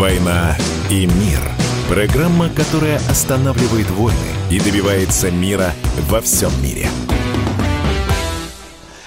«Война и мир». Программа, которая останавливает войны и добивается мира во всем мире.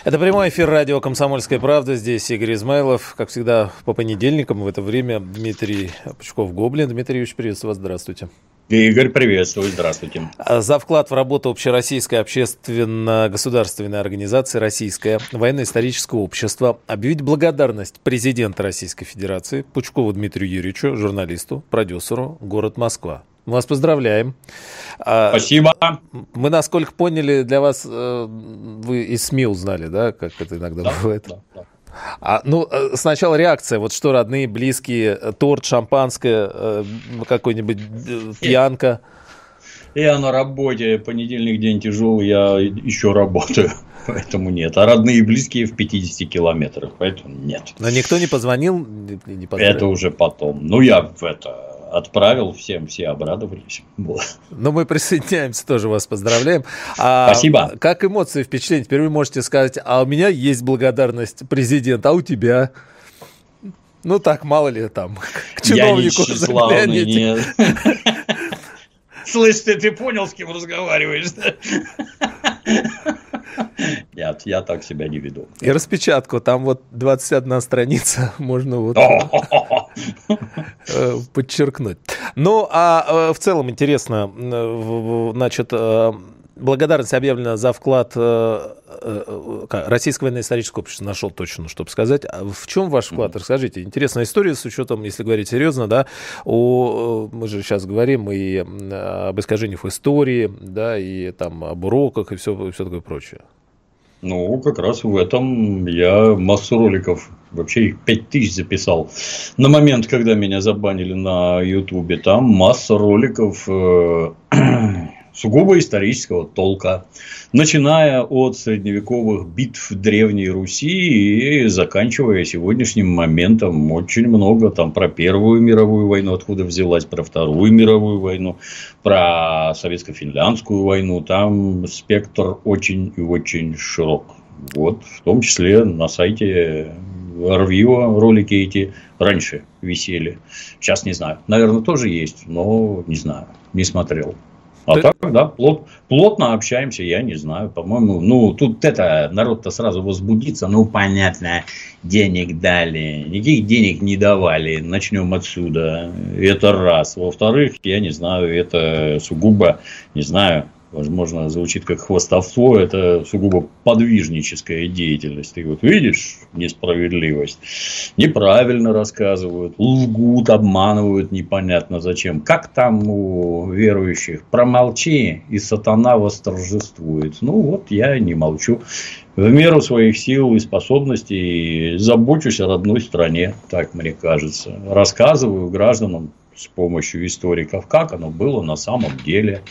Это прямой эфир радио «Комсомольская правда». Здесь Игорь Измайлов. Как всегда, по понедельникам в это время Дмитрий Пучков-Гоблин. Дмитрий Юрьевич, приветствую вас. Здравствуйте. Игорь, приветствую, здравствуйте. А, за вклад в работу общероссийской общественно-государственной организации «Российское военно-историческое общество» объявить благодарность президента Российской Федерации Пучкову Дмитрию Юрьевичу, журналисту, продюсеру, город Москва. Мы вас поздравляем. А, Спасибо. Мы, насколько поняли, для вас э, вы из СМИ узнали, да, как это иногда да, бывает? Да, да. А, ну, э, сначала реакция, вот что родные, близкие, э, торт, шампанское, э, какой-нибудь пьянка. Я на работе, понедельник день тяжелый, я еще работаю, поэтому нет. А родные и близкие в 50 километрах, поэтому нет. Но никто не позвонил, не, не Это уже потом. Ну, я в это отправил всем, все обрадовались. Ну, мы присоединяемся, тоже вас поздравляем. А Спасибо. Как эмоции, впечатления? Теперь вы можете сказать, а у меня есть благодарность президента, а у тебя? Ну так, мало ли там, к чиновнику заглянете. Слышь, ты, ты понял, с кем разговариваешь? Нет, я так себя не веду. И распечатку, там вот 21 страница, можно вот подчеркнуть. Ну, а э, в целом интересно, значит, э, благодарность объявлена за вклад Российского военно-исторического общества. Нашел точно, чтобы сказать. А в чем ваш вклад? Расскажите. Интересная история с учетом, если говорить серьезно, да, о, мы же сейчас говорим и об искажениях истории, да, и там об уроках и все, и все такое прочее. Ну, как раз в этом я массу роликов, вообще их 5000 записал. На момент, когда меня забанили на Ютубе, там масса роликов э, сугубо исторического толка, начиная от средневековых битв Древней Руси и заканчивая сегодняшним моментом. Очень много там про Первую мировую войну, откуда взялась, про Вторую мировую войну, про Советско-финляндскую войну. Там спектр очень и очень широк. Вот, в том числе на сайте Арвива ролики эти раньше висели. Сейчас не знаю. Наверное, тоже есть, но не знаю. Не смотрел. А Ты... так, да, плот, плотно общаемся, я не знаю, по-моему, ну, тут это, народ-то сразу возбудится, ну, понятно, денег дали, никаких денег не давали, начнем отсюда, это раз. Во-вторых, я не знаю, это сугубо, не знаю, возможно, звучит как хвостовство, это сугубо подвижническая деятельность. Ты вот видишь несправедливость, неправильно рассказывают, лгут, обманывают непонятно зачем. Как там у верующих? Промолчи, и сатана восторжествует. Ну вот я не молчу. В меру своих сил и способностей забочусь о родной стране, так мне кажется. Рассказываю гражданам с помощью историков, как оно было на самом деле.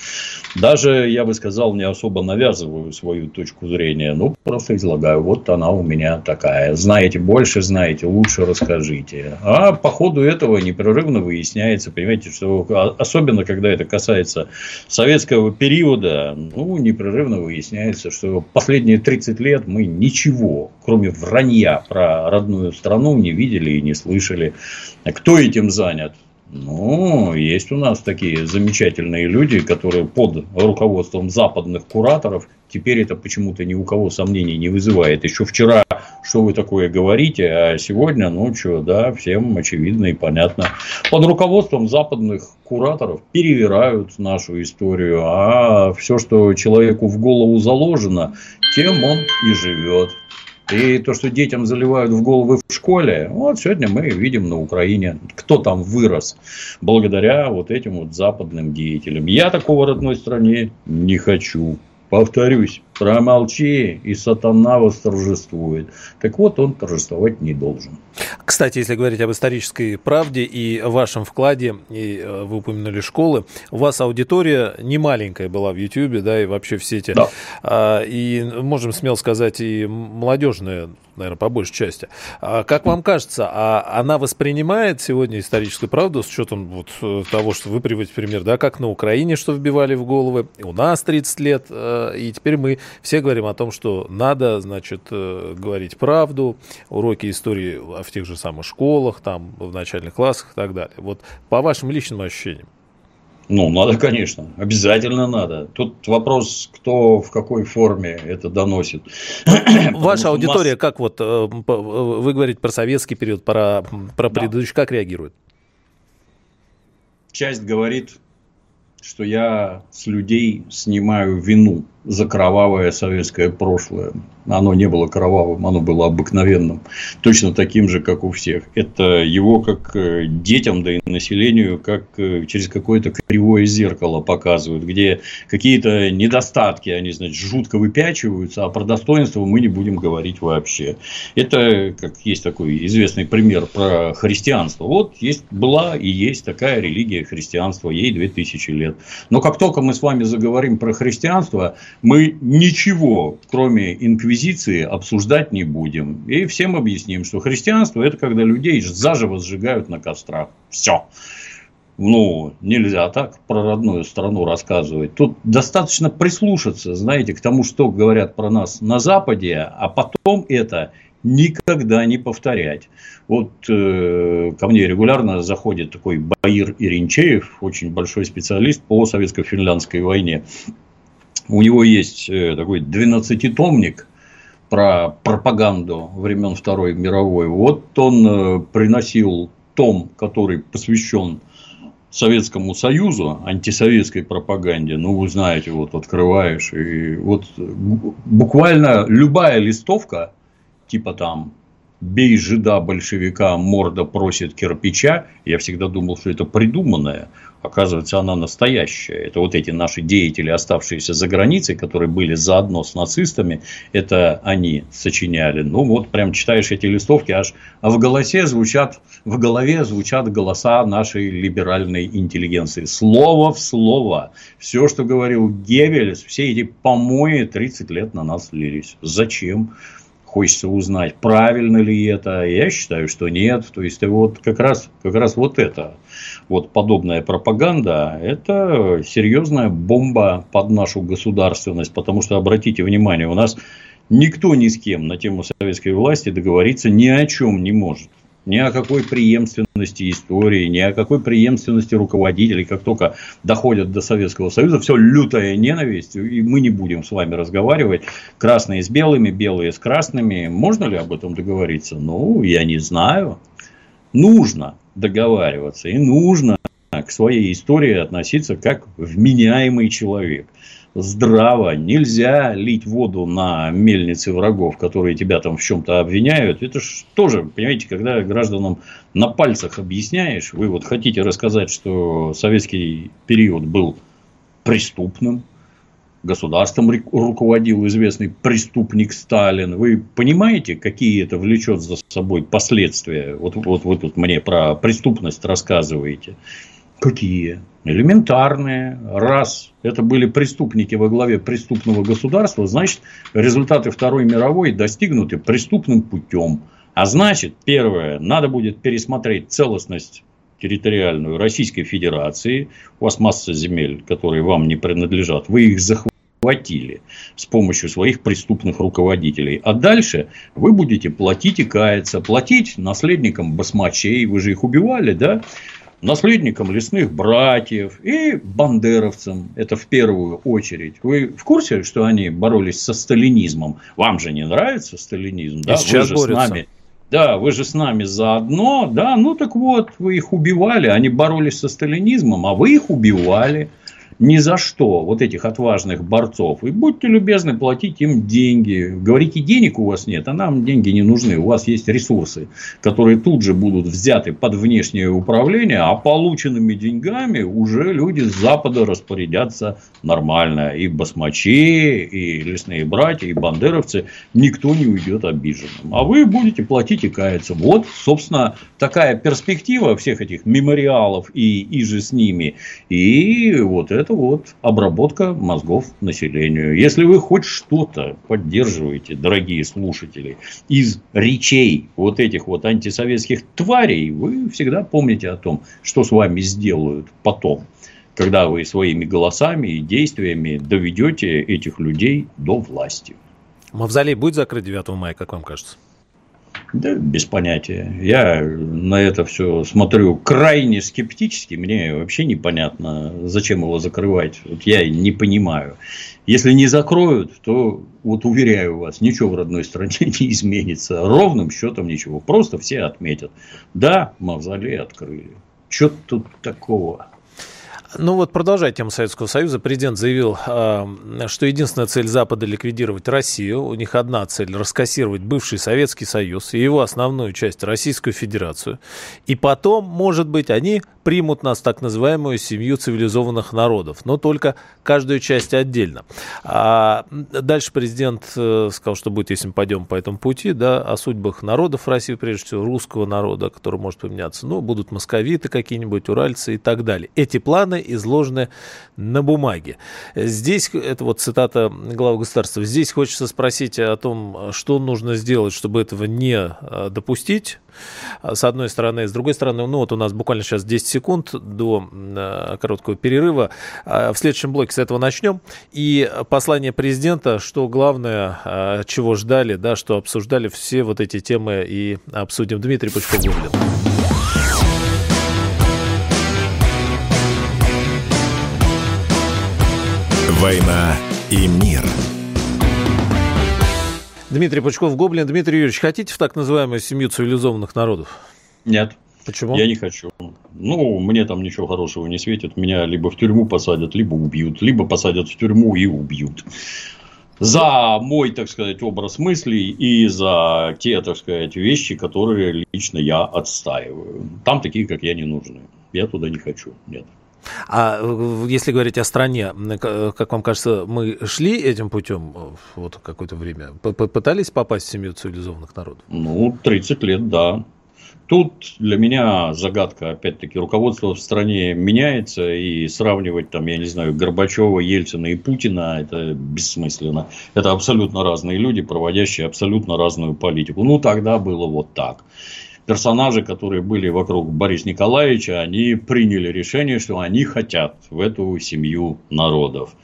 Даже, я бы сказал, не особо навязываю свою точку зрения, ну, просто излагаю. Вот она у меня такая. Знаете больше, знаете, лучше расскажите. А по ходу этого непрерывно выясняется, понимаете, что особенно, когда это касается советского периода, ну, непрерывно выясняется, что последние 30 лет мы ничего, кроме вранья про родную страну, не видели и не слышали. Кто этим занят? Ну, есть у нас такие замечательные люди, которые под руководством западных кураторов, теперь это почему-то ни у кого сомнений не вызывает. Еще вчера, что вы такое говорите, а сегодня, ну, что, да, всем очевидно и понятно. Под руководством западных кураторов перевирают нашу историю, а все, что человеку в голову заложено, тем он и живет. И то, что детям заливают в головы в школе, вот сегодня мы видим на Украине, кто там вырос благодаря вот этим вот западным деятелям. Я такого родной стране не хочу. Повторюсь, промолчи, и сатана восторжествует. Так вот, он торжествовать не должен. Кстати, если говорить об исторической правде и вашем вкладе, и э, вы упомянули школы, у вас аудитория не маленькая была в Ютьюбе, да, и вообще в сети. Да. А, и можем смело сказать, и молодежная, наверное, по большей части. А как вам кажется, а она воспринимает сегодня историческую правду с учетом вот э, того, что вы приводите пример, да, как на Украине, что вбивали в головы, у нас 30 лет, э, и теперь мы все говорим о том, что надо, значит, э, говорить правду, уроки истории в тех же самых школах, там, в начальных классах и так далее. Вот по вашим личным ощущениям. Ну, надо, конечно, обязательно надо. Тут вопрос, кто в какой форме это доносит. Ваша аудитория, как вот, э, вы говорите про советский период, про, про предыдущий, как реагирует? Часть говорит, что я с людей снимаю вину за кровавое советское прошлое. Оно не было кровавым, оно было обыкновенным. Точно таким же, как у всех. Это его как э, детям, да и населению, как э, через какое-то кривое зеркало показывают, где какие-то недостатки, они, значит, жутко выпячиваются, а про достоинство мы не будем говорить вообще. Это, как есть такой известный пример про христианство. Вот есть, была и есть такая религия христианства, ей 2000 лет. Но как только мы с вами заговорим про христианство, мы ничего, кроме инквизиции, обсуждать не будем. И всем объясним, что христианство – это когда людей заживо сжигают на кострах. Все. Ну, нельзя так про родную страну рассказывать. Тут достаточно прислушаться, знаете, к тому, что говорят про нас на Западе, а потом это никогда не повторять. Вот э, ко мне регулярно заходит такой Баир Иринчеев, очень большой специалист по советско-финляндской войне. У него есть э, такой 12-томник про пропаганду времен Второй мировой. Вот он э, приносил том, который посвящен Советскому Союзу, антисоветской пропаганде, ну, вы знаете, вот открываешь, и вот буквально любая листовка, типа там бей жида большевика, морда просит кирпича, я всегда думал, что это придуманное. Оказывается, она настоящая. Это вот эти наши деятели, оставшиеся за границей, которые были заодно с нацистами, это они сочиняли. Ну, вот прям читаешь эти листовки, аж в голосе звучат, в голове звучат голоса нашей либеральной интеллигенции. Слово в слово. Все, что говорил Геббельс, все эти помои 30 лет на нас лились. Зачем? хочется узнать, правильно ли это. Я считаю, что нет. То есть, вот как раз, как раз вот это, вот подобная пропаганда, это серьезная бомба под нашу государственность. Потому что, обратите внимание, у нас никто ни с кем на тему советской власти договориться ни о чем не может ни о какой преемственности истории, ни о какой преемственности руководителей. Как только доходят до Советского Союза, все лютая ненависть, и мы не будем с вами разговаривать. Красные с белыми, белые с красными. Можно ли об этом договориться? Ну, я не знаю. Нужно договариваться и нужно к своей истории относиться как вменяемый человек – здраво. Нельзя лить воду на мельницы врагов, которые тебя там в чем-то обвиняют. Это же тоже, понимаете, когда гражданам на пальцах объясняешь, вы вот хотите рассказать, что советский период был преступным, государством руководил известный преступник Сталин. Вы понимаете, какие это влечет за собой последствия? Вот, вот вы тут мне про преступность рассказываете. Какие? Элементарные. Раз это были преступники во главе преступного государства, значит, результаты Второй мировой достигнуты преступным путем. А значит, первое, надо будет пересмотреть целостность территориальную Российской Федерации. У вас масса земель, которые вам не принадлежат. Вы их захватили с помощью своих преступных руководителей. А дальше вы будете платить и каяться. Платить наследникам басмачей. Вы же их убивали, да? наследникам лесных братьев и бандеровцам, это в первую очередь. Вы в курсе, что они боролись со сталинизмом? Вам же не нравится сталинизм, да? Вы же борются. с нами. Да, вы же с нами заодно, да, ну так вот, вы их убивали, они боролись со сталинизмом, а вы их убивали ни за что вот этих отважных борцов. И будьте любезны платить им деньги. Говорите, денег у вас нет, а нам деньги не нужны. У вас есть ресурсы, которые тут же будут взяты под внешнее управление, а полученными деньгами уже люди с Запада распорядятся нормально. И басмачи, и лесные братья, и бандеровцы. Никто не уйдет обиженным. А вы будете платить и каяться. Вот, собственно, такая перспектива всех этих мемориалов и, и же с ними. И вот это это вот обработка мозгов населению. Если вы хоть что-то поддерживаете, дорогие слушатели, из речей вот этих вот антисоветских тварей, вы всегда помните о том, что с вами сделают потом. когда вы своими голосами и действиями доведете этих людей до власти. Мавзолей будет закрыт 9 мая, как вам кажется? Да, без понятия. Я на это все смотрю крайне скептически. Мне вообще непонятно, зачем его закрывать. Вот я не понимаю. Если не закроют, то вот уверяю вас, ничего в родной стране не изменится. Ровным счетом ничего. Просто все отметят. Да, мавзолей открыли. Что тут такого? Ну вот, продолжая тему Советского Союза, президент заявил, а, что единственная цель Запада – ликвидировать Россию. У них одна цель – раскассировать бывший Советский Союз и его основную часть – Российскую Федерацию. И потом, может быть, они примут нас так называемую семью цивилизованных народов, но только каждую часть отдельно. А дальше президент э, сказал, что будет, если мы пойдем по этому пути, да, о судьбах народов России, прежде всего русского народа, который может поменяться. Ну, будут московиты какие-нибудь, уральцы и так далее. Эти планы изложены на бумаге. Здесь, это вот цитата главы государства, здесь хочется спросить о том, что нужно сделать, чтобы этого не э, допустить, с одной стороны. С другой стороны, ну вот у нас буквально сейчас 10 секунд до э, короткого перерыва. А в следующем блоке с этого начнем. И послание президента, что главное, чего ждали, да, что обсуждали все вот эти темы и обсудим. Дмитрий Пучков-Гублин. «Война и мир». Дмитрий Пучков, Гоблин. Дмитрий Юрьевич, хотите в так называемую семью цивилизованных народов? Нет. Почему? Я не хочу. Ну, мне там ничего хорошего не светит. Меня либо в тюрьму посадят, либо убьют. Либо посадят в тюрьму и убьют. За мой, так сказать, образ мыслей и за те, так сказать, вещи, которые лично я отстаиваю. Там такие, как я, не нужны. Я туда не хочу. Нет. А э, если говорить о стране, как вам кажется, мы шли этим путем э, вот какое-то время? Пытались попасть в семью цивилизованных народов? Ну, 30 лет, да. Тут для меня загадка, опять-таки, руководство в стране меняется, и сравнивать там, я не знаю, Горбачева, Ельцина и Путина, это бессмысленно. Это абсолютно разные люди, проводящие абсолютно разную политику. Ну, тогда было вот так персонажи, которые были вокруг Бориса Николаевича, они приняли решение, что они хотят в эту семью народов.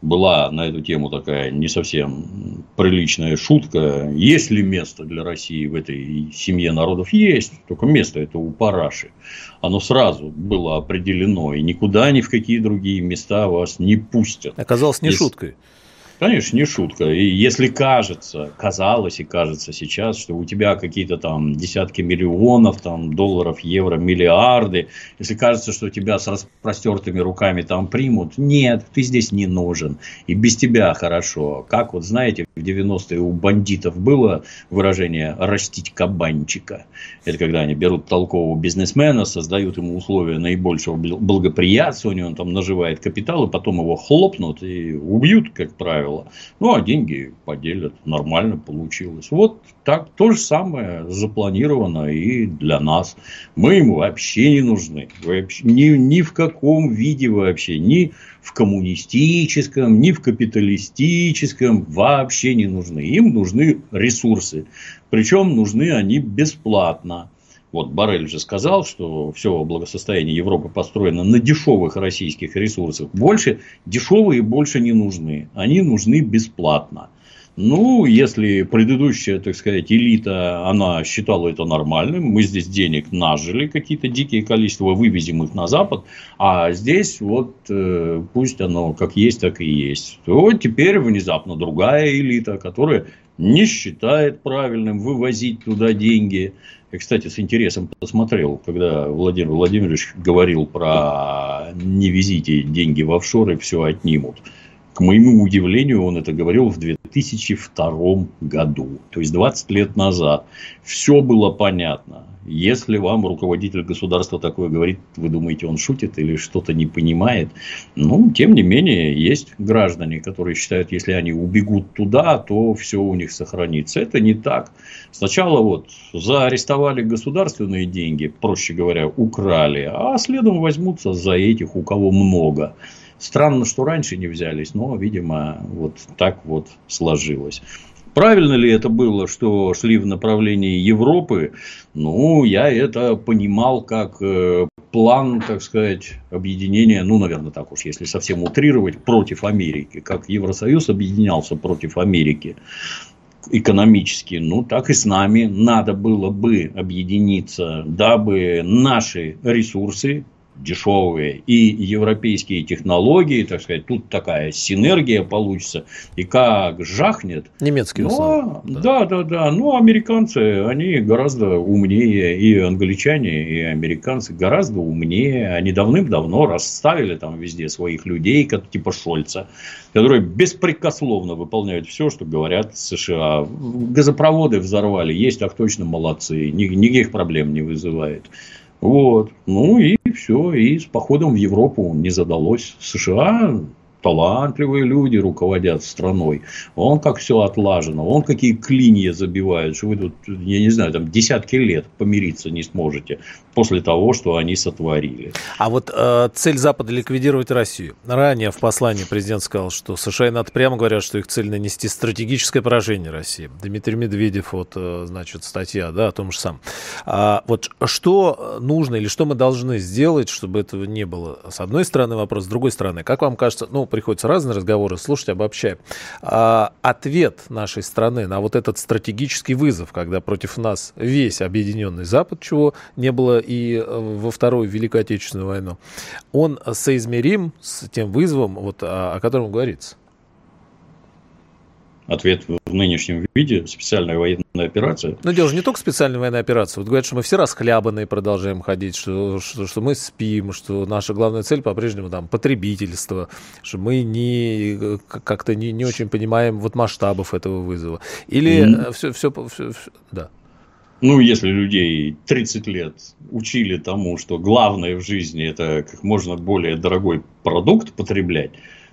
Была на эту тему такая не совсем приличная шутка. Есть ли место для России в этой семье народов? Есть. Только место это у Параши. Оно сразу было определено. И никуда ни в какие другие места вас не пустят. Оказалось не Если... шуткой. Конечно, не шутка. И если кажется, казалось и кажется сейчас, что у тебя какие-то там десятки миллионов там, долларов, евро, миллиарды, если кажется, что тебя с распростертыми руками там примут, нет, ты здесь не нужен. И без тебя хорошо. Как вот знаете, в 90-е у бандитов было выражение «растить кабанчика». Это когда они берут толкового бизнесмена, создают ему условия наибольшего благоприятствования, он там наживает капитал, и потом его хлопнут и убьют, как правило. Ну, а деньги поделят. Нормально получилось. Вот так то же самое запланировано и для нас. Мы ему вообще не нужны. Вообще, ни, ни в каком виде вообще. Ни в коммунистическом, ни в капиталистическом вообще не нужны. Им нужны ресурсы. Причем нужны они бесплатно. Вот Барель уже сказал, что все благосостояние Европы построено на дешевых российских ресурсах. Больше дешевые больше не нужны. Они нужны бесплатно. Ну, если предыдущая, так сказать, элита, она считала это нормальным, мы здесь денег нажили какие-то дикие количества, вывезем их на Запад, а здесь вот э, пусть оно как есть, так и есть. То теперь внезапно другая элита, которая не считает правильным вывозить туда деньги, я, кстати, с интересом посмотрел, когда Владимир Владимирович говорил про не везите деньги в офшоры, все отнимут. К моему удивлению, он это говорил в 2002 году, то есть 20 лет назад. Все было понятно. Если вам руководитель государства такое говорит, вы думаете, он шутит или что-то не понимает. Ну, тем не менее, есть граждане, которые считают, если они убегут туда, то все у них сохранится. Это не так. Сначала вот заарестовали государственные деньги, проще говоря, украли, а следом возьмутся за этих, у кого много. Странно, что раньше не взялись, но, видимо, вот так вот сложилось. Правильно ли это было, что шли в направлении Европы? Ну, я это понимал как э, план, так сказать, объединения, ну, наверное, так уж, если совсем утрировать, против Америки. Как Евросоюз объединялся против Америки экономически, ну так и с нами надо было бы объединиться, дабы наши ресурсы дешевые и европейские технологии, так сказать, тут такая синергия получится, и как жахнет. Немецкие но, Да, да, да. Ну, американцы, они гораздо умнее, и англичане, и американцы гораздо умнее. Они давным-давно расставили там везде своих людей, как типа Шольца, которые беспрекословно выполняют все, что говорят США. Газопроводы взорвали, есть так точно молодцы, никаких проблем не вызывает. Вот. Ну и все. И с походом в Европу не задалось. США талантливые люди руководят страной. Он как все отлажено, он какие клинья забивает, что вы тут, я не знаю, там десятки лет помириться не сможете после того, что они сотворили. А вот э, цель Запада ликвидировать Россию. Ранее в послании президент сказал, что США и НАТО прямо говорят, что их цель нанести стратегическое поражение России. Дмитрий Медведев, вот, э, значит, статья, да, о том же самом. А, вот что нужно или что мы должны сделать, чтобы этого не было? С одной стороны вопрос, с другой стороны, как вам кажется, ну, приходится разные разговоры слушать, обобщая. А, ответ нашей страны на вот этот стратегический вызов, когда против нас весь объединенный Запад, чего не было и э, во Вторую Великую Отечественную войну, он соизмерим с тем вызовом, вот, о, о котором говорится ответ в нынешнем виде, специальная военная операция. Но дело же не только специальная военная операция. Вот говорят, что мы все расхлябанные продолжаем ходить, что, что, что мы спим, что наша главная цель по-прежнему там потребительство, что мы не как-то не, не очень понимаем вот масштабов этого вызова. Или mm-hmm. все, все, все, все, да. Ну, если людей 30 лет учили тому, что главное в жизни это как можно более дорогой продукт потреблять,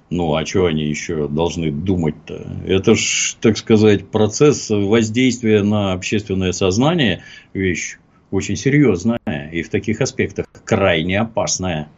ну, а что они еще должны думать-то? Это ж, так сказать, процесс воздействия на общественное сознание, вещь очень серьезная и в таких аспектах крайне опасная.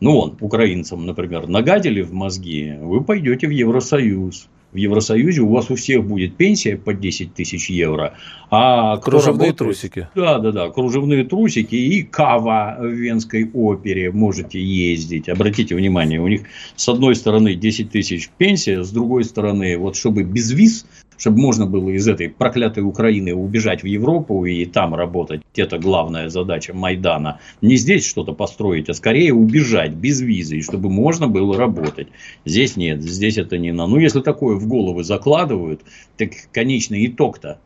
Ну, вон, украинцам, например, нагадили в мозги, вы пойдете в Евросоюз в Евросоюзе у вас у всех будет пенсия по 10 тысяч евро. А кружевные работает, трусики. Да, да, да, кружевные трусики и кава в Венской опере можете ездить. Обратите внимание, у них с одной стороны 10 тысяч пенсия, с другой стороны, вот чтобы без виз чтобы можно было из этой проклятой Украины убежать в Европу и там работать. Это главная задача Майдана. Не здесь что-то построить, а скорее убежать без визы, чтобы можно было работать. Здесь нет, здесь это не на. Ну, если такое в головы закладывают, так конечный итог-то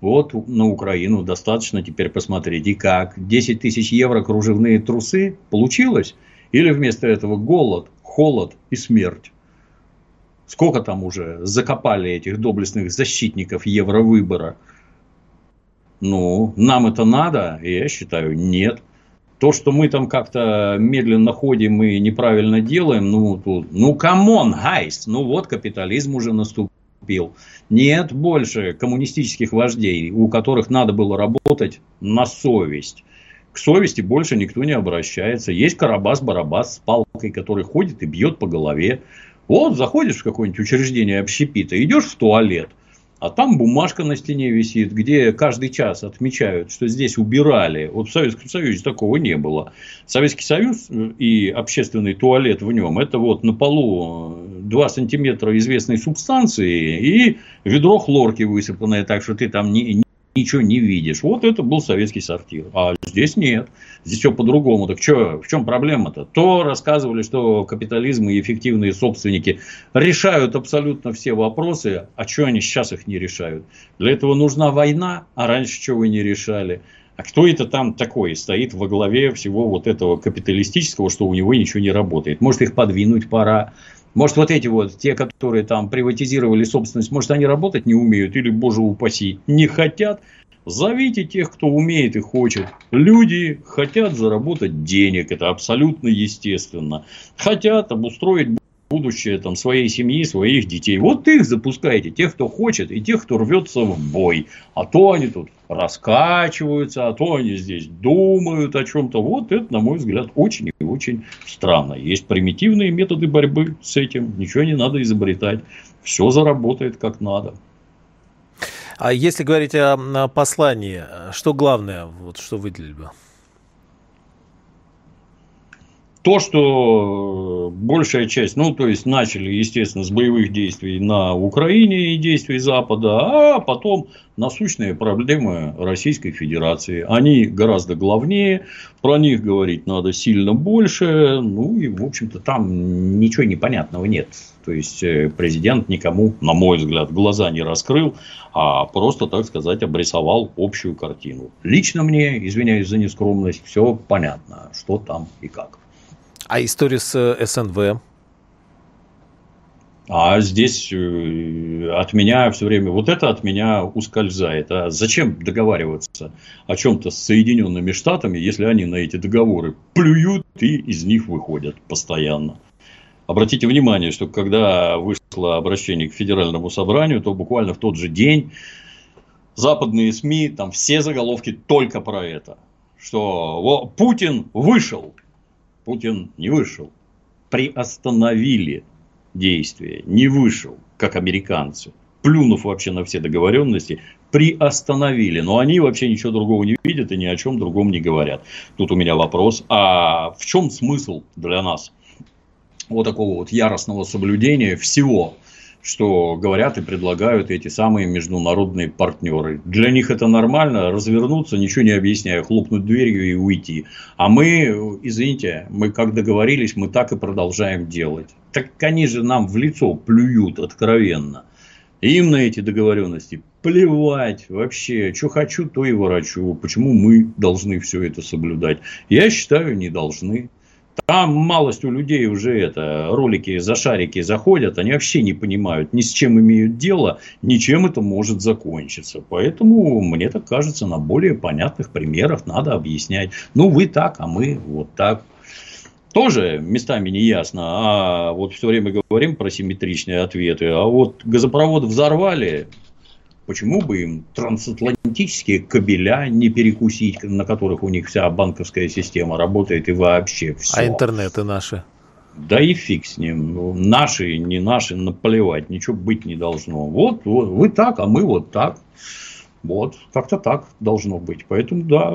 вот на Украину достаточно теперь посмотреть. И как? 10 тысяч евро кружевные трусы получилось? Или вместо этого голод, холод и смерть? Сколько там уже закопали этих доблестных защитников евровыбора? Ну, нам это надо? Я считаю, нет. То, что мы там как-то медленно ходим и неправильно делаем, ну, тут, ну, come on, guys, ну, вот капитализм уже наступил. Нет больше коммунистических вождей, у которых надо было работать на совесть. К совести больше никто не обращается. Есть Карабас-Барабас с палкой, который ходит и бьет по голове. Вот заходишь в какое-нибудь учреждение общепита, идешь в туалет, а там бумажка на стене висит, где каждый час отмечают, что здесь убирали. Вот в Советском Союзе такого не было. Советский Союз и общественный туалет в нем, это вот на полу 2 сантиметра известной субстанции и ведро хлорки высыпанное, так что ты там не, ничего не видишь. Вот это был советский сортир. А здесь нет. Здесь все по-другому. Так что, в чем проблема-то? То рассказывали, что капитализм и эффективные собственники решают абсолютно все вопросы, а что они сейчас их не решают? Для этого нужна война, а раньше что вы не решали? А кто это там такой стоит во главе всего вот этого капиталистического, что у него ничего не работает? Может, их подвинуть пора? Может, вот эти вот, те, которые там приватизировали собственность, может, они работать не умеют или, боже упаси, не хотят. Зовите тех, кто умеет и хочет. Люди хотят заработать денег, это абсолютно естественно. Хотят обустроить будущее там, своей семьи, своих детей. Вот их запускайте, тех, кто хочет, и тех, кто рвется в бой. А то они тут раскачиваются, а то они здесь думают о чем-то. Вот это, на мой взгляд, очень и очень странно. Есть примитивные методы борьбы с этим, ничего не надо изобретать. Все заработает как надо. А если говорить о послании, что главное, вот что выделили бы? То, что большая часть, ну, то есть, начали, естественно, с боевых действий на Украине и действий Запада, а потом насущные проблемы Российской Федерации. Они гораздо главнее, про них говорить надо сильно больше, ну, и, в общем-то, там ничего непонятного нет. То есть, э, президент никому, на мой взгляд, глаза не раскрыл, а просто, так сказать, обрисовал общую картину. Лично мне, извиняюсь за нескромность, все понятно, что там и как. А история с э, СНВ? А здесь э, от меня все время, вот это от меня ускользает. А зачем договариваться о чем-то с Соединенными Штатами, если они на эти договоры плюют и из них выходят постоянно? Обратите внимание, что когда вышло обращение к Федеральному собранию, то буквально в тот же день западные СМИ, там все заголовки только про это. Что Путин вышел Путин не вышел. Приостановили действия. Не вышел, как американцы. Плюнув вообще на все договоренности, приостановили. Но они вообще ничего другого не видят и ни о чем другом не говорят. Тут у меня вопрос. А в чем смысл для нас вот такого вот яростного соблюдения всего что говорят и предлагают эти самые международные партнеры. Для них это нормально, развернуться, ничего не объясняя, хлопнуть дверью и уйти. А мы, извините, мы как договорились, мы так и продолжаем делать. Так они же нам в лицо плюют откровенно. Им на эти договоренности плевать вообще. Что хочу, то и ворочу. Почему мы должны все это соблюдать? Я считаю, не должны. Там малость у людей уже это, ролики за шарики заходят, они вообще не понимают, ни с чем имеют дело, ничем это может закончиться. Поэтому, мне так кажется, на более понятных примерах надо объяснять. Ну, вы так, а мы вот так. Тоже местами не ясно. А вот все время говорим про симметричные ответы. А вот газопровод взорвали, Почему бы им трансатлантические кабеля не перекусить, на которых у них вся банковская система работает и вообще все? А интернеты наши? Да и фиг с ним. Наши, не наши, наплевать. Ничего быть не должно. Вот, вот вы так, а мы вот так. Вот, как-то так должно быть. Поэтому, да,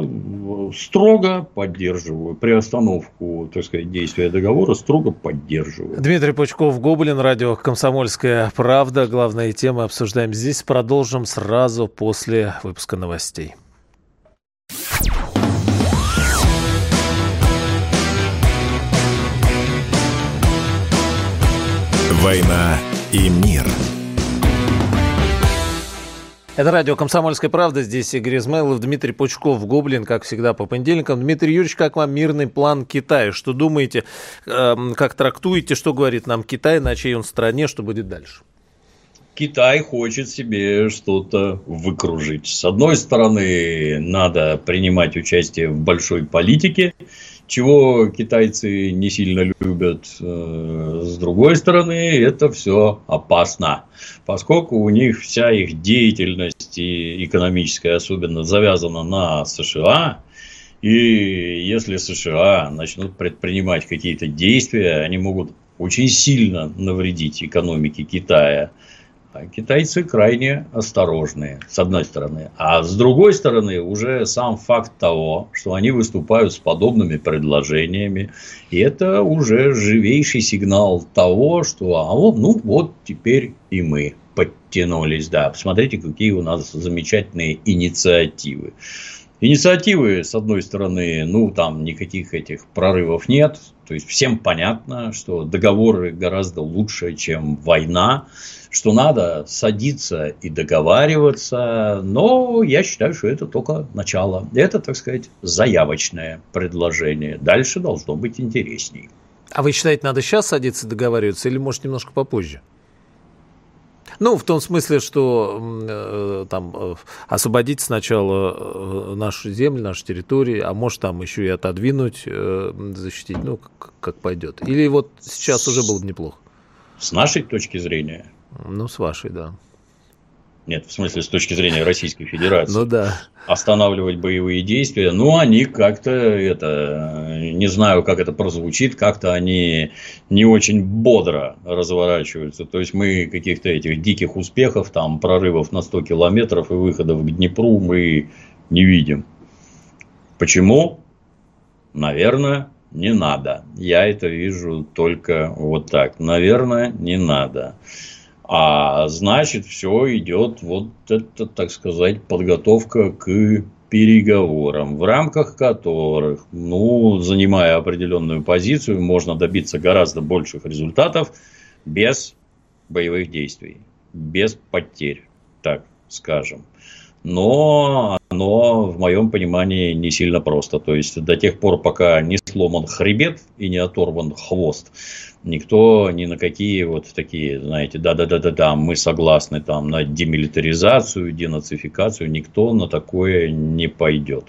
строго поддерживаю. Приостановку, так сказать, действия договора строго поддерживаю. Дмитрий Пучков, Гоблин, радио «Комсомольская правда». Главные темы обсуждаем здесь. Продолжим сразу после выпуска новостей. «Война и мир» – это радио «Комсомольская правда». Здесь Игорь Измайлов, Дмитрий Пучков, Гоблин, как всегда, по понедельникам. Дмитрий Юрьевич, как вам мирный план Китая? Что думаете, эм, как трактуете, что говорит нам Китай, на чьей он стороне, что будет дальше? Китай хочет себе что-то выкружить. С одной стороны, надо принимать участие в большой политике, чего китайцы не сильно любят. Э, с другой стороны, это все опасно, поскольку у них вся их деятельность и экономическая особенно завязана на США. И если США начнут предпринимать какие-то действия, они могут очень сильно навредить экономике Китая. Китайцы крайне осторожные, с одной стороны. А с другой стороны, уже сам факт того, что они выступают с подобными предложениями, это уже живейший сигнал того, что а вот, ну вот теперь и мы подтянулись. Да, посмотрите, какие у нас замечательные инициативы. Инициативы, с одной стороны, ну, там никаких этих прорывов нет. То есть, всем понятно, что договоры гораздо лучше, чем война что надо садиться и договариваться, но я считаю, что это только начало. Это, так сказать, заявочное предложение. Дальше должно быть интересней. А вы считаете, надо сейчас садиться и договариваться или, может, немножко попозже? Ну, в том смысле, что э, там э, освободить сначала э, нашу землю, нашу территорию, а может там еще и отодвинуть, э, защитить, ну, как, как пойдет. Или вот сейчас уже было бы неплохо. С нашей точки зрения, ну, с вашей, да. Нет, в смысле, с точки зрения Российской Федерации. Ну да. Останавливать боевые действия. Ну, они как-то, это, не знаю, как это прозвучит, как-то они не очень бодро разворачиваются. То есть, мы каких-то этих диких успехов, там, прорывов на 100 километров и выходов к Днепру мы не видим. Почему? Наверное, не надо. Я это вижу только вот так. Наверное, не надо. А значит, все идет вот это, так сказать, подготовка к переговорам, в рамках которых, ну, занимая определенную позицию, можно добиться гораздо больших результатов без боевых действий, без потерь, так скажем. Но оно, в моем понимании, не сильно просто. То есть, до тех пор, пока не сломан хребет и не оторван хвост, никто ни на какие вот такие, знаете, да-да-да-да-да, мы согласны там на демилитаризацию, денацификацию, никто на такое не пойдет.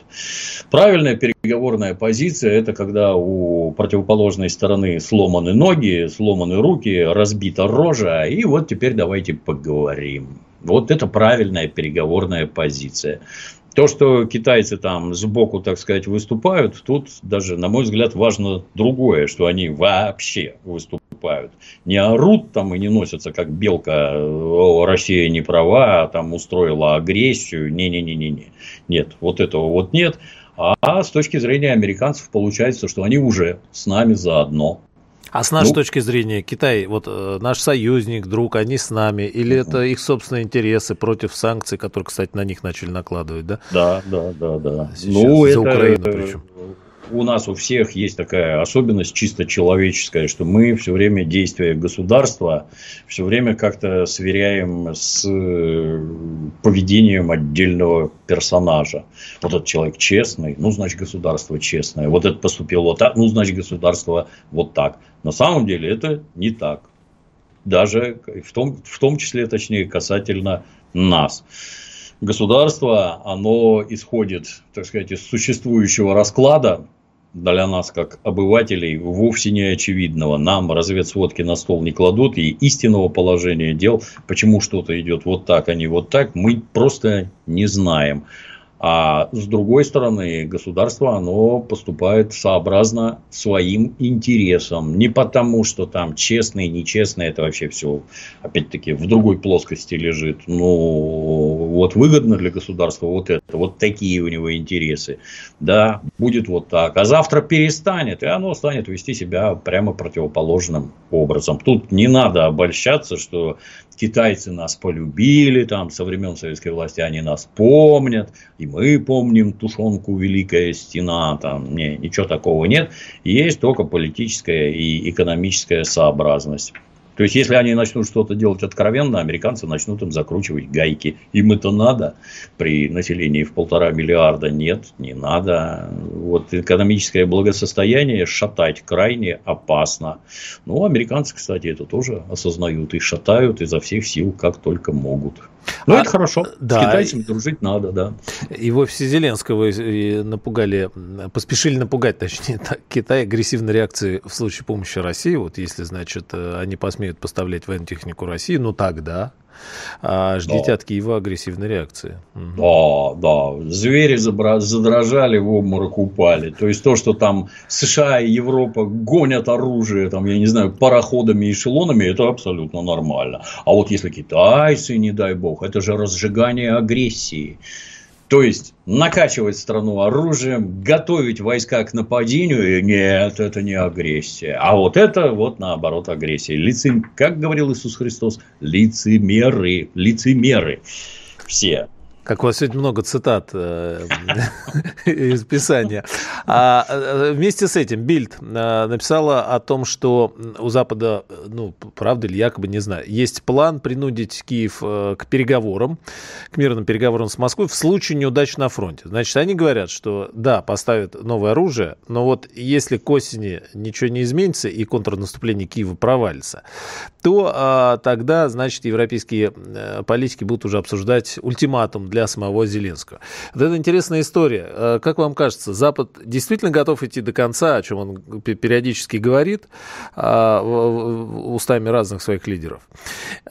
Правильная переговорная позиция – это когда у противоположной стороны сломаны ноги, сломаны руки, разбита рожа, и вот теперь давайте поговорим. Вот это правильная переговорная позиция. То, что китайцы там сбоку, так сказать, выступают, тут даже, на мой взгляд, важно другое, что они вообще выступают. Не орут там и не носятся, как белка, Россия не права, а там устроила агрессию. Не-не-не-не-не. Нет, вот этого вот нет. А с точки зрения американцев получается, что они уже с нами заодно. А с нашей ну, точки зрения, Китай, вот э, наш союзник, друг, они с нами, или это их собственные интересы против санкций, которые, кстати, на них начали накладывать, да? Да, да, да, да. Сейчас, ну, за это, Украину причем у нас у всех есть такая особенность чисто человеческая, что мы все время действия государства все время как-то сверяем с э, поведением отдельного персонажа. Вот этот человек честный, ну, значит, государство честное. Вот это поступило вот так, ну, значит, государство вот так. На самом деле это не так. Даже в том, в том числе, точнее, касательно нас государство, оно исходит, так сказать, из существующего расклада, для нас, как обывателей, вовсе не очевидного. Нам разведсводки на стол не кладут, и истинного положения дел, почему что-то идет вот так, а не вот так, мы просто не знаем. А с другой стороны, государство, оно поступает сообразно своим интересам. Не потому, что там честные, нечестные, это вообще все, опять-таки, в другой плоскости лежит. Ну, вот выгодно для государства вот это, вот такие у него интересы. Да, будет вот так. А завтра перестанет, и оно станет вести себя прямо противоположным образом. Тут не надо обольщаться, что китайцы нас полюбили, там, со времен советской власти они нас помнят, и мы помним тушенку «Великая стена», там, не, ничего такого нет, есть только политическая и экономическая сообразность. То есть, если они начнут что-то делать откровенно, американцы начнут им закручивать гайки. Им это надо при населении в полтора миллиарда? Нет, не надо. Вот экономическое благосостояние шатать крайне опасно. Ну, американцы, кстати, это тоже осознают и шатают изо всех сил, как только могут. Ну, а, это хорошо. Да. С китайцами дружить надо, да. И в офисе Зеленского напугали, поспешили напугать, точнее, Китай агрессивной реакции в случае помощи России. Вот если, значит, э, они посмеют поставлять военную технику России, ну тогда а ждите да. от Киева агрессивной реакции. Да, да. Звери задрожали, в обморок упали. То есть, то, что там США и Европа гонят оружие, там, я не знаю, пароходами и эшелонами, это абсолютно нормально. А вот если китайцы, не дай бог, это же разжигание агрессии. То есть, накачивать страну оружием, готовить войска к нападению, нет, это не агрессия. А вот это вот наоборот агрессия. Лицем, как говорил Иисус Христос, лицемеры, лицемеры все. Как у вас сегодня много цитат э, из Писания. А э, вместе с этим Бильд э, написала о том, что у Запада, ну, правда или якобы, не знаю, есть план принудить Киев к переговорам, к мирным переговорам с Москвой в случае неудач на фронте. Значит, они говорят, что да, поставят новое оружие, но вот если к осени ничего не изменится и контрнаступление Киева провалится, то а, тогда, значит, европейские политики будут уже обсуждать ультиматум для самого Зеленского. Вот это интересная история. Э, как вам кажется, Запад действительно готов идти до конца, о чем он периодически говорит а, устами разных своих лидеров?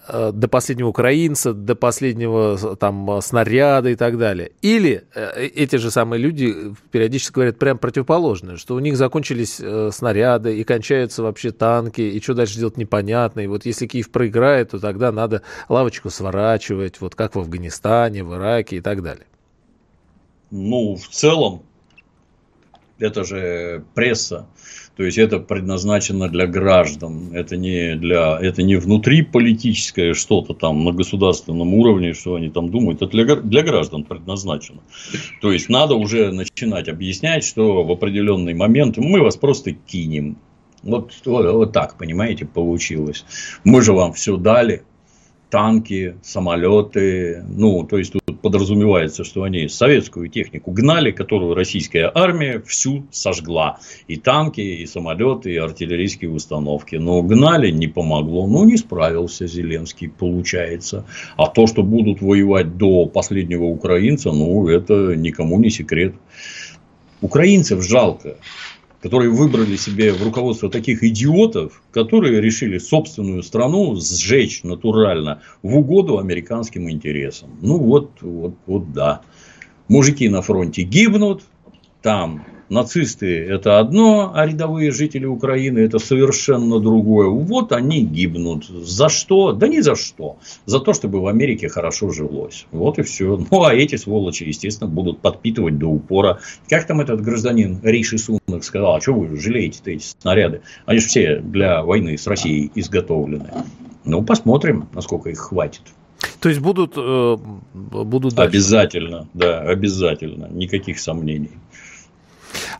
Э, до последнего украинца, до последнего там снаряда и так далее. Или эти же самые люди периодически говорят прям противоположное, что у них закончились снаряды и кончаются вообще танки, и что дальше делать непонятно. И вот если Киев проиграет, то тогда надо лавочку сворачивать, вот как в Афганистане, в Ираке и так далее. Ну, в целом, это же пресса. То есть это предназначено для граждан, это не для, это не внутриполитическое что-то там на государственном уровне, что они там думают, это для, для граждан предназначено. То есть надо уже начинать объяснять, что в определенный момент мы вас просто кинем, вот, вот, вот так, понимаете, получилось. Мы же вам все дали. Танки, самолеты. Ну, то есть, подразумевается, что они советскую технику гнали, которую российская армия всю сожгла. И танки, и самолеты, и артиллерийские установки. Но гнали, не помогло. Ну, не справился Зеленский, получается. А то, что будут воевать до последнего украинца, ну, это никому не секрет. Украинцев жалко которые выбрали себе в руководство таких идиотов, которые решили собственную страну сжечь натурально в угоду американским интересам. Ну вот, вот, вот да. Мужики на фронте гибнут, там нацисты это одно, а рядовые жители Украины это совершенно другое. Вот они гибнут. За что? Да не за что. За то, чтобы в Америке хорошо жилось. Вот и все. Ну, а эти сволочи, естественно, будут подпитывать до упора. Как там этот гражданин Риши Сунок сказал, а что вы жалеете эти снаряды? Они же все для войны с Россией изготовлены. Ну, посмотрим, насколько их хватит. То есть будут, э, будут дальше. Обязательно, да, обязательно. Никаких сомнений.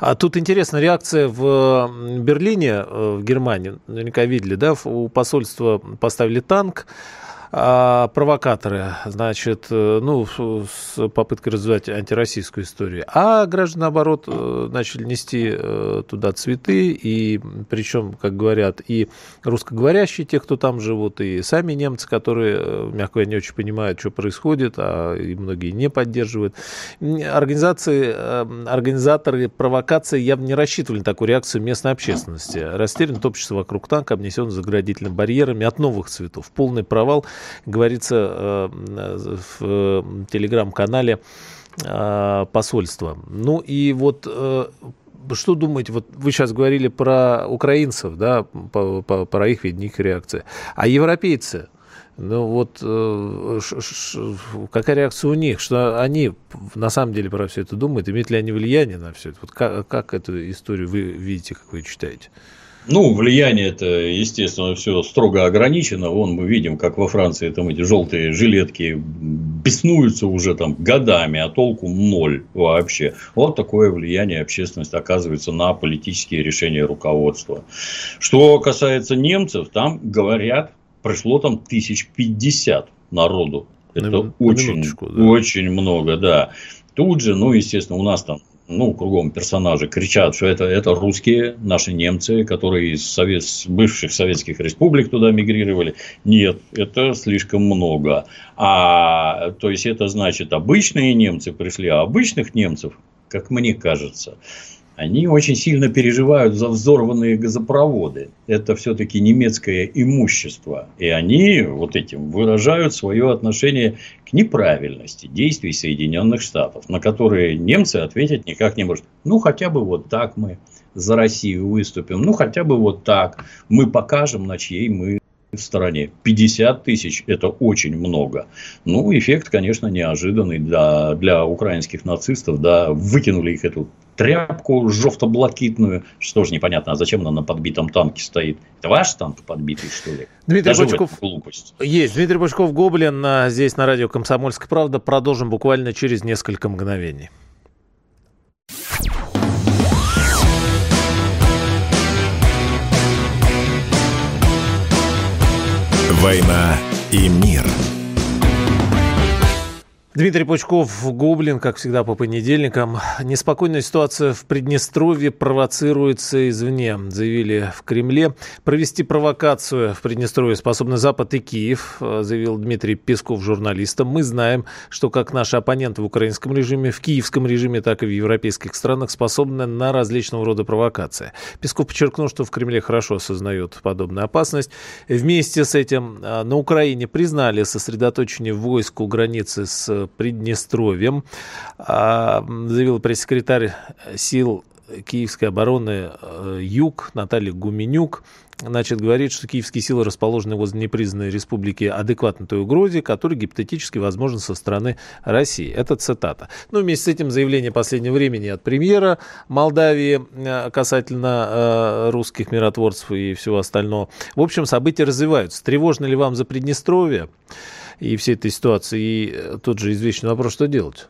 А тут интересная реакция в Берлине, э, в Германии, наверняка видели, да, у посольства поставили танк, а, провокаторы, значит, э, ну, с попыткой развивать антироссийскую историю. А граждане, наоборот, э, начали нести э, туда цветы, и причем, как говорят, и русскоговорящие, те, кто там живут, и сами немцы, которые, мягко говоря, не очень понимают, что происходит, а и многие не поддерживают. Организации, организаторы провокации явно не рассчитывали на такую реакцию местной общественности. Растерян общество вокруг танка, обнесен заградительными барьерами от новых цветов. Полный провал говорится э, в телеграм-канале э, посольства. Ну и вот э, что думаете, вот вы сейчас говорили про украинцев, да, про их видник реакции, а европейцы, ну вот какая реакция у них, что они на самом деле про все это думают, имеют ли они влияние на все это? Вот как, как эту историю вы видите, как вы читаете? Ну, влияние это, естественно, все строго ограничено. Вон мы видим, как во Франции там эти желтые жилетки беснуются уже там годами, а толку ноль вообще. Вот такое влияние общественности оказывается на политические решения руководства. Что касается немцев, там говорят, пришло там тысяч пятьдесят народу. Это на, очень, да. очень много, да. Тут же, ну, естественно, у нас там ну, кругом персонажи кричат, что это, это русские, наши немцы, которые из совет, бывших советских республик туда мигрировали. Нет, это слишком много. А, то есть, это значит, обычные немцы пришли, а обычных немцев, как мне кажется, они очень сильно переживают за взорванные газопроводы. Это все-таки немецкое имущество. И они вот этим выражают свое отношение к неправильности действий Соединенных Штатов, на которые немцы ответить никак не могут. Ну, хотя бы вот так мы за Россию выступим. Ну, хотя бы вот так. Мы покажем, на чьей мы в стороне. 50 тысяч – это очень много. Ну, эффект, конечно, неожиданный для, для украинских нацистов. Да, выкинули их эту тряпку жовто-блакитную. Что же непонятно, а зачем она на подбитом танке стоит? Это ваш танк подбитый, что ли? Дмитрий Даже Бочков. глупость. Есть. Дмитрий Бочков, Гоблин. А, здесь на радио «Комсомольская правда». Продолжим буквально через несколько мгновений. «Война и мир». Дмитрий Пучков, Гоблин, как всегда по понедельникам. Неспокойная ситуация в Приднестровье провоцируется извне, заявили в Кремле. Провести провокацию в Приднестровье способны Запад и Киев, заявил Дмитрий Песков журналистам. Мы знаем, что как наши оппоненты в украинском режиме, в киевском режиме, так и в европейских странах способны на различного рода провокации. Песков подчеркнул, что в Кремле хорошо осознают подобную опасность. Вместе с этим а, на Украине признали сосредоточение войск у границы с Приднестровьем, а, заявил пресс-секретарь сил Киевской обороны э, Юг Наталья Гуменюк значит, говорит, что киевские силы расположены возле непризнанной республики адекватной той угрозе, которая гипотетически возможна со стороны России. Это цитата. Ну, вместе с этим заявление последнего времени от премьера Молдавии э, касательно э, русских миротворцев и всего остального. В общем, события развиваются. Тревожно ли вам за Приднестровье? И всей этой ситуации. И э, тот же извечный вопрос, что делать?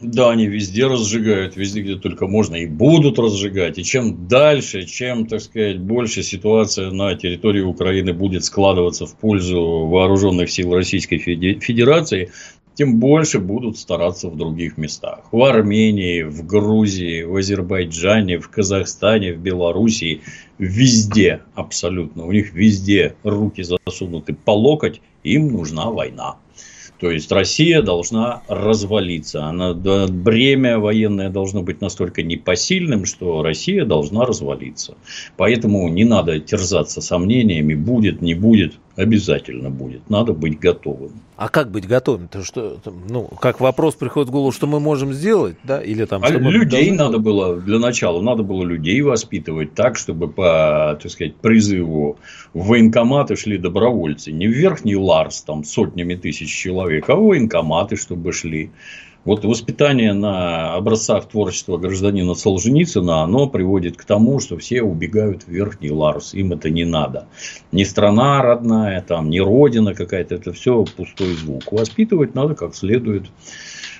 Да, они везде разжигают, везде, где только можно, и будут разжигать. И чем дальше, чем, так сказать, больше ситуация на территории Украины будет складываться в пользу вооруженных сил Российской Федерации, тем больше будут стараться в других местах. В Армении, в Грузии, в Азербайджане, в Казахстане, в Белоруссии. Везде абсолютно. У них везде руки засунуты по локоть. Им нужна война. То есть Россия должна развалиться. Она, бремя военное должно быть настолько непосильным, что Россия должна развалиться. Поэтому не надо терзаться сомнениями, будет, не будет, обязательно будет. Надо быть готовым. А как быть готовым? То что, ну, как вопрос приходит в голову, что мы можем сделать, да, или там. А людей должны... надо было для начала, надо было людей воспитывать так, чтобы по, так сказать, призыву в военкоматы шли добровольцы, не в верхний Ларс там сотнями тысяч человек, а в военкоматы, чтобы шли. Вот воспитание на образцах творчества гражданина Солженицына, оно приводит к тому, что все убегают в верхний Ларс. Им это не надо. Ни страна родная, там, ни родина какая-то. Это все пустой звук. Воспитывать надо как следует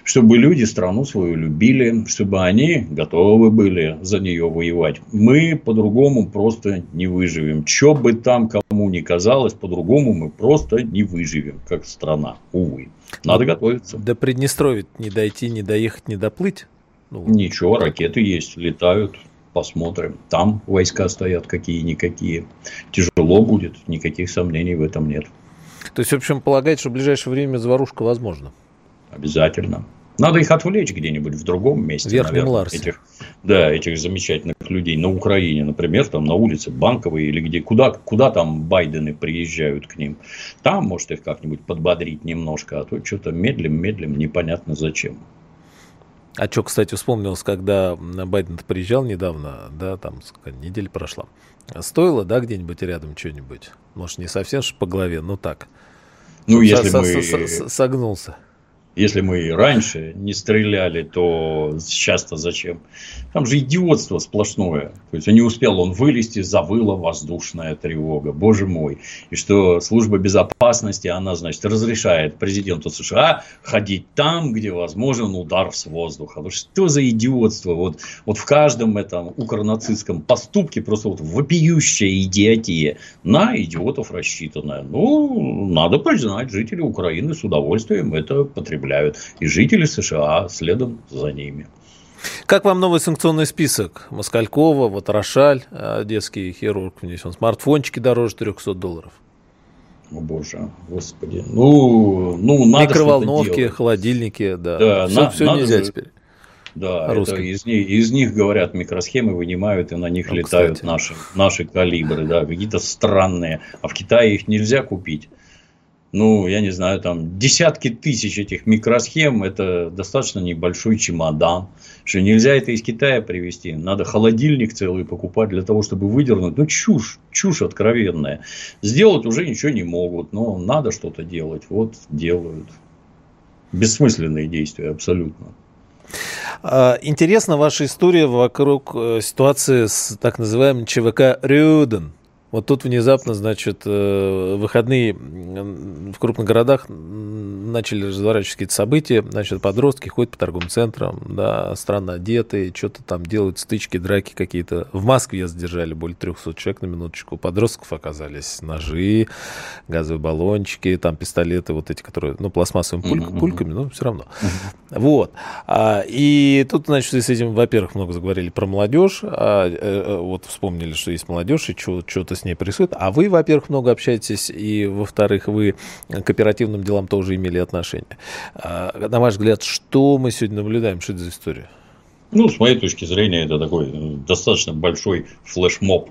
чтобы люди страну свою любили, чтобы они готовы были за нее воевать. Мы по-другому просто не выживем. Что бы там кому ни казалось, по-другому мы просто не выживем, как страна, увы. Надо готовиться. До Приднестровья не дойти, не доехать, не доплыть? Ну, Ничего, ракеты есть, летают, посмотрим. Там войска стоят какие-никакие. Тяжело будет, никаких сомнений в этом нет. То есть, в общем, полагает, что в ближайшее время заварушка возможна? Обязательно. Надо их отвлечь где-нибудь в другом месте. В Верхнем наверное, Ларсе. Этих, да, этих замечательных людей на Украине, например, там на улице Банковой или где, куда, куда там Байдены приезжают к ним. Там, может, их как-нибудь подбодрить немножко, а то что-то медлим-медлим, непонятно зачем. А что, кстати, вспомнилось, когда Байден приезжал недавно, да, там неделя прошла. Стоило, да, где-нибудь рядом что-нибудь? Может, не совсем по голове, но так. Ну, если мы... Согнулся. Если мы раньше не стреляли, то сейчас-то зачем? Там же идиотство сплошное. То есть, не успел он вылезти, завыла воздушная тревога. Боже мой. И что служба безопасности, она, значит, разрешает президенту США ходить там, где возможен удар с воздуха. Ну, что за идиотство? Вот, вот в каждом этом укронацистском поступке просто вот вопиющая идиотия. На идиотов рассчитанная. Ну, надо признать, жители Украины с удовольствием это потребляют. И жители США следом за ними. Как вам новый санкционный список? Москалькова, вот Рошаль, э, детский хирург внесен. Смартфончики дороже 300 долларов. О боже, господи. Ну, ну надо Микроволновки, холодильники, да. да все, на, все надо нельзя же... теперь. Да, это из, них, из них, говорят, микросхемы вынимают, и на них ну, летают наши, наши калибры, да, какие-то странные. А в Китае их нельзя купить ну, я не знаю, там десятки тысяч этих микросхем, это достаточно небольшой чемодан, что нельзя это из Китая привезти, надо холодильник целый покупать для того, чтобы выдернуть, ну, чушь, чушь откровенная. Сделать уже ничего не могут, но надо что-то делать, вот делают. Бессмысленные действия абсолютно. А, интересна ваша история вокруг э, ситуации с так называемым ЧВК Рюден. Вот тут внезапно, значит, э, выходные в крупных городах начали разворачивать какие-то события, значит, подростки ходят по торговым центрам, да, странно одетые, что-то там делают, стычки, драки какие-то. В Москве задержали более 300 человек на минуточку. У подростков оказались ножи, газовые баллончики, там пистолеты вот эти, которые, ну, пластмассовыми пуль- пульками, но все равно. Вот. А, и тут, значит, с этим, во-первых, много заговорили про молодежь, а, э, э, вот вспомнили, что есть молодежь, и что-то с ней происходит. А вы, во-первых, много общаетесь, и, во-вторых, вы к оперативным делам тоже имели отношение. А, на ваш взгляд, что мы сегодня наблюдаем? Что это за история? Ну, с моей точки зрения, это такой достаточно большой флешмоб.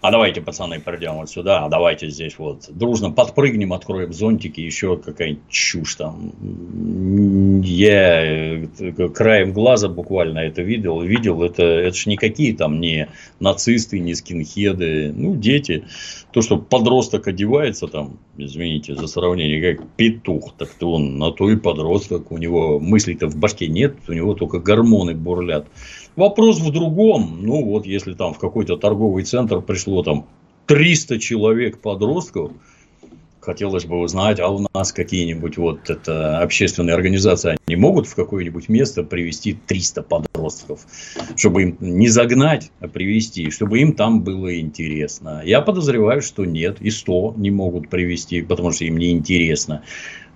А давайте, пацаны, придем вот сюда, а давайте здесь вот дружно подпрыгнем, откроем зонтики, еще какая-нибудь чушь там. Я э, краем глаза буквально это видел. Видел, это, это же никакие там не нацисты, не скинхеды, ну, дети. То, что подросток одевается там, извините за сравнение, как петух, так то он на то и подросток. У него мыслей-то в башке нет, у него только гормоны бурлят. Вопрос в другом. Ну, вот если там в какой-то торговый центр пришло там 300 человек подростков, хотелось бы узнать, а у нас какие-нибудь вот это общественные организации, они могут в какое-нибудь место привести 300 подростков, чтобы им не загнать, а привести, чтобы им там было интересно. Я подозреваю, что нет, и 100 не могут привести, потому что им не интересно.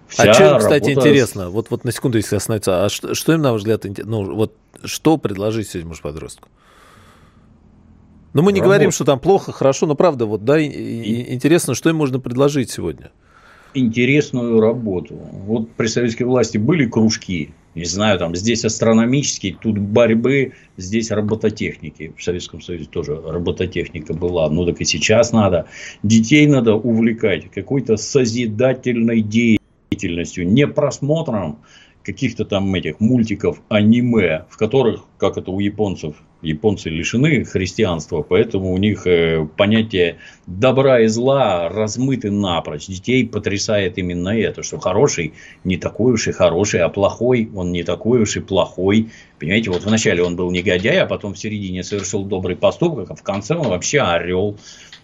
Вся а что, кстати, интересно, вот, вот на секунду, если остановиться, а что, что им, на ваш взгляд, ну, вот что предложить этому же подростку? Ну, мы не Работа. говорим, что там плохо, хорошо, но правда, вот, да, и, интересно, что им можно предложить сегодня? Интересную работу. Вот при советской власти были кружки, не знаю, там здесь астрономические, тут борьбы, здесь робототехники. В Советском Союзе тоже робототехника была. Ну, так и сейчас надо. Детей надо увлекать какой-то созидательной деятельностью, не просмотром каких-то там этих мультиков, аниме, в которых, как это у японцев, японцы лишены христианства, поэтому у них э, понятие добра и зла размыты напрочь. Детей потрясает именно это, что хороший не такой уж и хороший, а плохой он не такой уж и плохой. Понимаете, вот вначале он был негодяй, а потом в середине совершил добрый поступок, а в конце он вообще орел.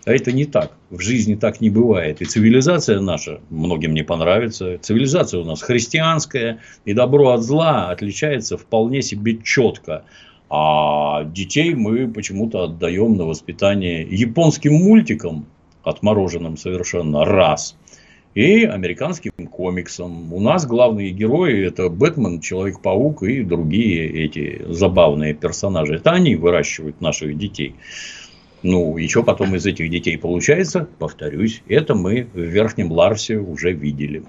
А это не так. В жизни так не бывает. И цивилизация наша многим не понравится. Цивилизация у нас христианская, и добро от зла отличается вполне себе четко. А детей мы почему-то отдаем на воспитание японским мультикам, отмороженным совершенно раз, и американским комиксам. У нас главные герои это Бэтмен, Человек-паук и другие эти забавные персонажи. Это они выращивают наших детей. Ну, что потом из этих детей получается, повторюсь, это мы в Верхнем Ларсе уже видели.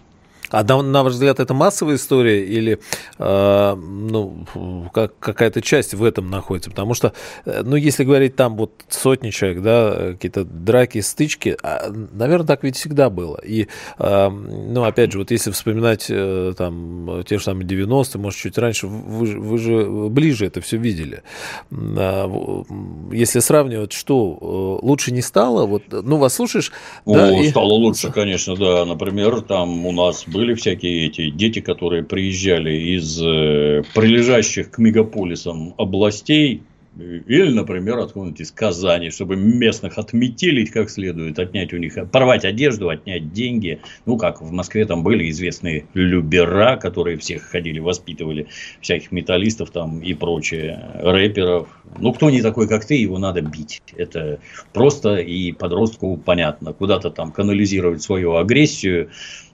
А на, на ваш взгляд, это массовая история или э, ну, как, какая-то часть в этом находится? Потому что, э, ну, если говорить там вот сотни человек, да, какие-то драки, стычки, а, наверное, так ведь всегда было. И, э, ну, опять же, вот если вспоминать э, там те же самые 90-е, может, чуть раньше, вы, вы же ближе это все видели. А, если сравнивать, что э, лучше не стало, вот, ну, вас слушаешь... О, да, и... стало лучше, конечно, да. Например, там у нас были всякие эти дети, которые приезжали из э, прилежащих к мегаполисам областей, или, например, откуда-нибудь из Казани, чтобы местных отметелить как следует, отнять у них, порвать одежду, отнять деньги. Ну, как в Москве там были известные любера, которые всех ходили, воспитывали, всяких металлистов там и прочее, рэперов. Ну, кто не такой, как ты, его надо бить. Это просто и подростку понятно. Куда-то там канализировать свою агрессию,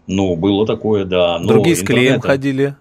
ну, было такое, да. Но Другие с клеем ходили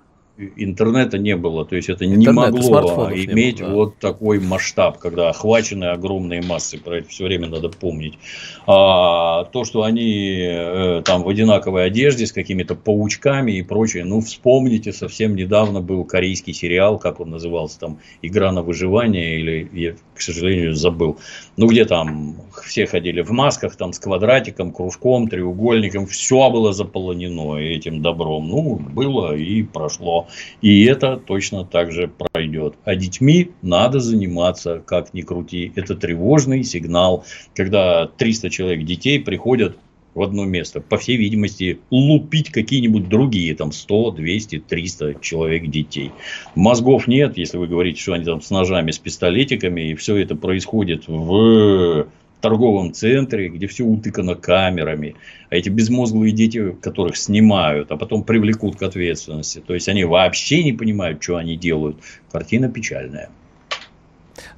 интернета не было, то есть это Интернет, не могло иметь было, да. вот такой масштаб, когда охвачены огромные массы, про это все время надо помнить. А то, что они э, там в одинаковой одежде с какими-то паучками и прочее, ну вспомните, совсем недавно был корейский сериал, как он назывался, там «Игра на выживание» или, я, к сожалению, забыл. Ну где там все ходили в масках, там с квадратиком, кружком, треугольником, все было заполонено этим добром. Ну, было и прошло. И это точно так же пройдет. А детьми надо заниматься, как ни крути. Это тревожный сигнал, когда 300 человек детей приходят в одно место. По всей видимости, лупить какие-нибудь другие, там 100, 200, 300 человек детей. Мозгов нет, если вы говорите, что они там с ножами, с пистолетиками, и все это происходит в торговом центре, где все утыкано камерами, а эти безмозглые дети, которых снимают, а потом привлекут к ответственности, то есть они вообще не понимают, что они делают, картина печальная.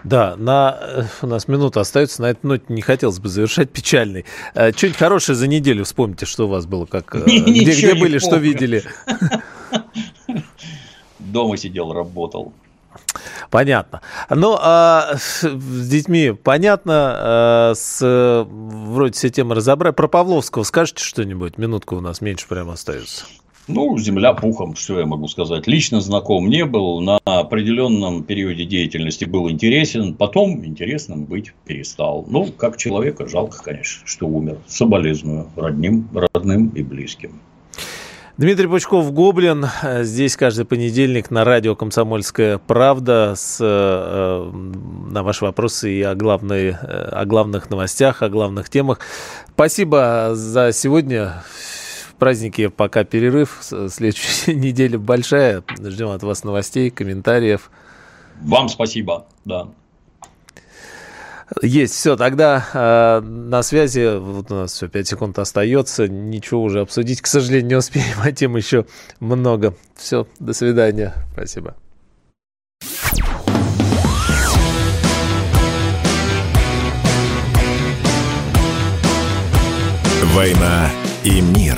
Да, на, э, у нас минута остается, на этой ноте не хотелось бы завершать печальный. Э, что-нибудь хорошее за неделю вспомните, что у вас было, как, э, где, где были, что видели. Дома сидел, работал. Понятно. Ну, а с детьми понятно, а, с, вроде все темы разобрали. Про Павловского скажете что-нибудь? Минутка у нас меньше прямо остается. Ну, земля пухом, что я могу сказать. Лично знаком не был, на определенном периоде деятельности был интересен, потом интересным быть перестал. Ну, как человека, жалко, конечно, что умер. Соболезную родным, родным и близким. Дмитрий Пучков, Гоблин. Здесь каждый понедельник на радио «Комсомольская правда» с, э, на ваши вопросы и о, главной, э, о главных новостях, о главных темах. Спасибо за сегодня. Праздники пока перерыв. Следующая неделя большая. Ждем от вас новостей, комментариев. Вам спасибо, да. Есть, все, тогда э, на связи, вот у нас все, 5 секунд остается, ничего уже обсудить, к сожалению, не успеем, а тем еще много. Все, до свидания, спасибо. «Война и мир»